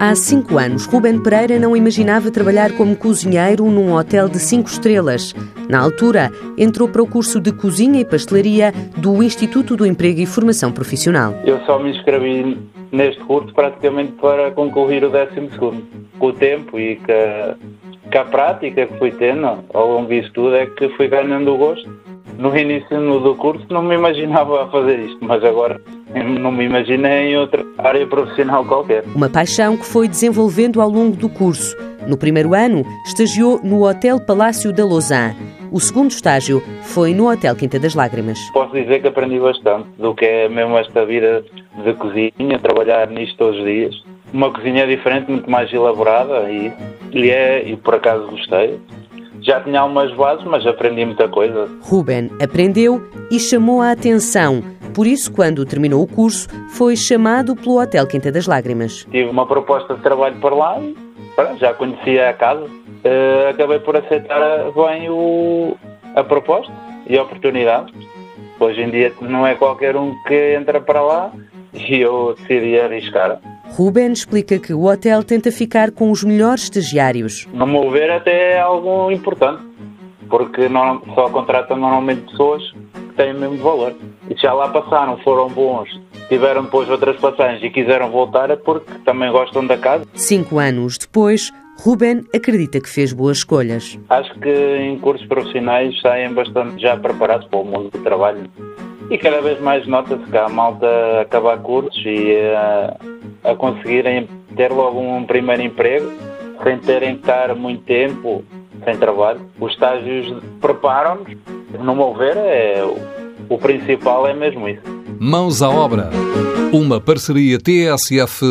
Há cinco anos, Ruben Pereira não imaginava trabalhar como cozinheiro num hotel de cinco estrelas. Na altura, entrou para o curso de cozinha e pastelaria do Instituto do Emprego e Formação Profissional. Eu só me inscrevi neste curso praticamente para concluir o décimo segundo. Com o tempo e com a, prática que fui tendo ao longo disso tudo é que fui ganhando o gosto. No início do curso não me imaginava fazer isto, mas agora não me imaginei em outra área profissional qualquer. Uma paixão que foi desenvolvendo ao longo do curso. No primeiro ano, estagiou no Hotel Palácio da Lausanne. O segundo estágio foi no Hotel Quinta das Lágrimas. Posso dizer que aprendi bastante do que é mesmo esta vida de cozinha, trabalhar nisto todos os dias. Uma cozinha diferente, muito mais elaborada e, e, é, e por acaso gostei. Já tinha algumas bases, mas aprendi muita coisa. Ruben aprendeu e chamou a atenção. Por isso, quando terminou o curso, foi chamado pelo Hotel Quinta das Lágrimas. Tive uma proposta de trabalho por lá já conhecia a casa. Uh, acabei por aceitar bem o, a proposta e a oportunidade. Hoje em dia não é qualquer um que entra para lá e eu decidi arriscar. Ruben explica que o hotel tenta ficar com os melhores estagiários. No meu ver, até é algo importante, porque não, só contratam normalmente pessoas que têm o mesmo valor. E já lá passaram, foram bons, tiveram depois outras passagens e quiseram voltar, é porque também gostam da casa. Cinco anos depois, Ruben acredita que fez boas escolhas. Acho que em cursos profissionais saem bastante já preparados para o mundo do trabalho. E cada vez mais nota-se que a malta acabar cursos e a, a conseguirem ter logo um primeiro emprego, sem terem que estar muito tempo sem trabalho. Os estágios preparam-nos, no meu ver, é, o principal é mesmo isso. Mãos à obra. Uma parceria TSF-IEFP.